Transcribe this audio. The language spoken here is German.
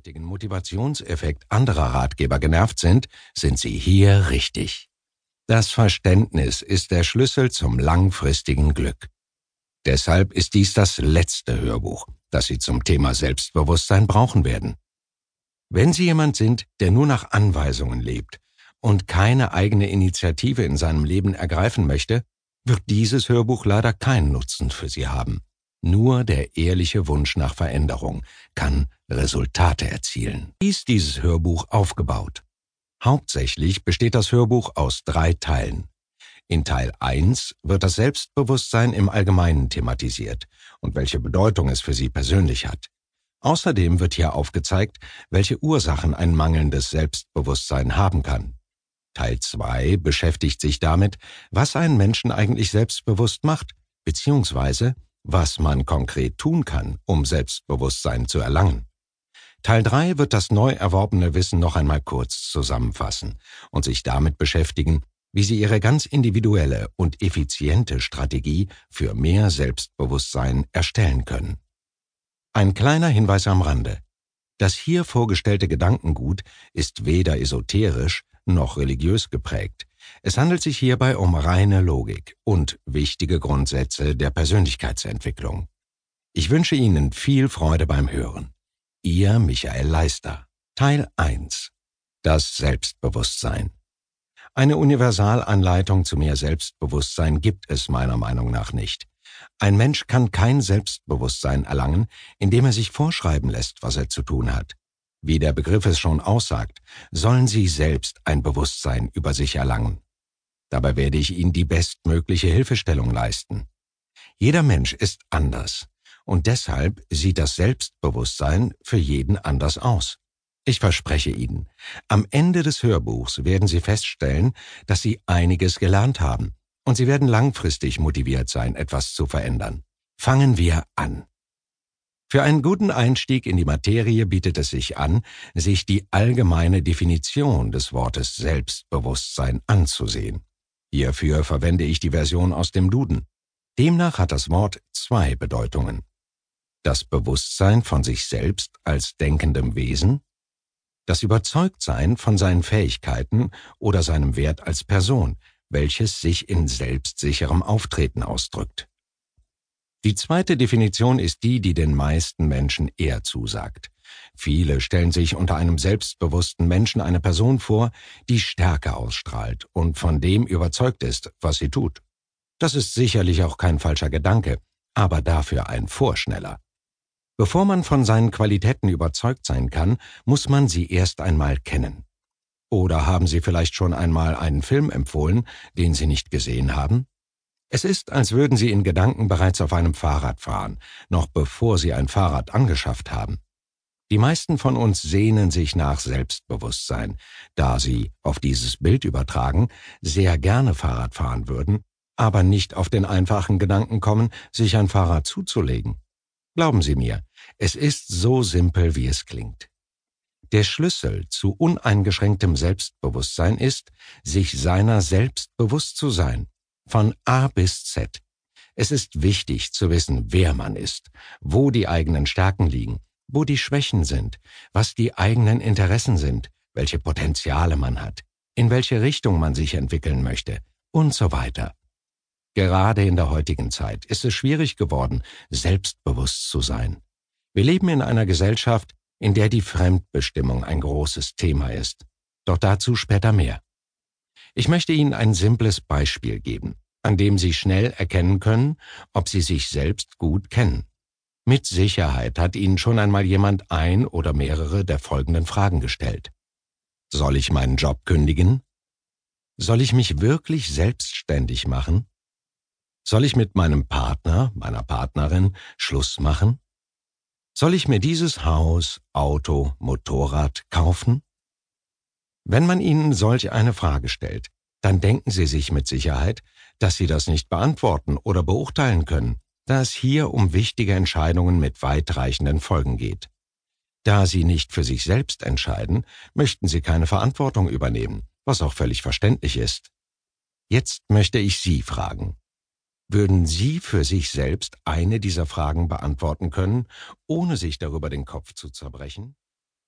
einseitigen Motivationseffekt anderer Ratgeber genervt sind, sind Sie hier richtig. Das Verständnis ist der Schlüssel zum langfristigen Glück. Deshalb ist dies das letzte Hörbuch, das Sie zum Thema Selbstbewusstsein brauchen werden. Wenn Sie jemand sind, der nur nach Anweisungen lebt und keine eigene Initiative in seinem Leben ergreifen möchte, wird dieses Hörbuch leider keinen Nutzen für Sie haben. Nur der ehrliche Wunsch nach Veränderung kann Resultate erzielen. Wie ist dieses Hörbuch aufgebaut? Hauptsächlich besteht das Hörbuch aus drei Teilen. In Teil 1 wird das Selbstbewusstsein im Allgemeinen thematisiert und welche Bedeutung es für Sie persönlich hat. Außerdem wird hier aufgezeigt, welche Ursachen ein mangelndes Selbstbewusstsein haben kann. Teil 2 beschäftigt sich damit, was einen Menschen eigentlich selbstbewusst macht, beziehungsweise was man konkret tun kann, um Selbstbewusstsein zu erlangen. Teil 3 wird das neu erworbene Wissen noch einmal kurz zusammenfassen und sich damit beschäftigen, wie Sie Ihre ganz individuelle und effiziente Strategie für mehr Selbstbewusstsein erstellen können. Ein kleiner Hinweis am Rande. Das hier vorgestellte Gedankengut ist weder esoterisch noch religiös geprägt. Es handelt sich hierbei um reine Logik und wichtige Grundsätze der Persönlichkeitsentwicklung. Ich wünsche Ihnen viel Freude beim Hören. Ihr Michael Leister. Teil 1. Das Selbstbewusstsein. Eine Universalanleitung zu mehr Selbstbewusstsein gibt es meiner Meinung nach nicht. Ein Mensch kann kein Selbstbewusstsein erlangen, indem er sich vorschreiben lässt, was er zu tun hat. Wie der Begriff es schon aussagt, sollen Sie selbst ein Bewusstsein über sich erlangen. Dabei werde ich Ihnen die bestmögliche Hilfestellung leisten. Jeder Mensch ist anders und deshalb sieht das Selbstbewusstsein für jeden anders aus. Ich verspreche Ihnen, am Ende des Hörbuchs werden Sie feststellen, dass Sie einiges gelernt haben und Sie werden langfristig motiviert sein, etwas zu verändern. Fangen wir an. Für einen guten Einstieg in die Materie bietet es sich an, sich die allgemeine Definition des Wortes Selbstbewusstsein anzusehen. Hierfür verwende ich die Version aus dem Duden. Demnach hat das Wort zwei Bedeutungen. Das Bewusstsein von sich selbst als denkendem Wesen, das Überzeugtsein von seinen Fähigkeiten oder seinem Wert als Person, welches sich in selbstsicherem Auftreten ausdrückt. Die zweite Definition ist die, die den meisten Menschen eher zusagt. Viele stellen sich unter einem selbstbewussten Menschen eine Person vor, die Stärke ausstrahlt und von dem überzeugt ist, was sie tut. Das ist sicherlich auch kein falscher Gedanke, aber dafür ein Vorschneller. Bevor man von seinen Qualitäten überzeugt sein kann, muss man sie erst einmal kennen. Oder haben Sie vielleicht schon einmal einen Film empfohlen, den Sie nicht gesehen haben? Es ist, als würden Sie in Gedanken bereits auf einem Fahrrad fahren, noch bevor Sie ein Fahrrad angeschafft haben. Die meisten von uns sehnen sich nach Selbstbewusstsein, da sie, auf dieses Bild übertragen, sehr gerne Fahrrad fahren würden, aber nicht auf den einfachen Gedanken kommen, sich ein Fahrrad zuzulegen. Glauben Sie mir, es ist so simpel, wie es klingt. Der Schlüssel zu uneingeschränktem Selbstbewusstsein ist, sich seiner selbst bewusst zu sein von A bis Z. Es ist wichtig zu wissen, wer man ist, wo die eigenen Stärken liegen, wo die Schwächen sind, was die eigenen Interessen sind, welche Potenziale man hat, in welche Richtung man sich entwickeln möchte und so weiter. Gerade in der heutigen Zeit ist es schwierig geworden, selbstbewusst zu sein. Wir leben in einer Gesellschaft, in der die Fremdbestimmung ein großes Thema ist. Doch dazu später mehr. Ich möchte Ihnen ein simples Beispiel geben, an dem Sie schnell erkennen können, ob Sie sich selbst gut kennen. Mit Sicherheit hat Ihnen schon einmal jemand ein oder mehrere der folgenden Fragen gestellt. Soll ich meinen Job kündigen? Soll ich mich wirklich selbstständig machen? Soll ich mit meinem Partner, meiner Partnerin Schluss machen? Soll ich mir dieses Haus, Auto, Motorrad kaufen? Wenn man Ihnen solch eine Frage stellt, dann denken Sie sich mit Sicherheit, dass Sie das nicht beantworten oder beurteilen können, da es hier um wichtige Entscheidungen mit weitreichenden Folgen geht. Da Sie nicht für sich selbst entscheiden, möchten Sie keine Verantwortung übernehmen, was auch völlig verständlich ist. Jetzt möchte ich Sie fragen. Würden Sie für sich selbst eine dieser Fragen beantworten können, ohne sich darüber den Kopf zu zerbrechen?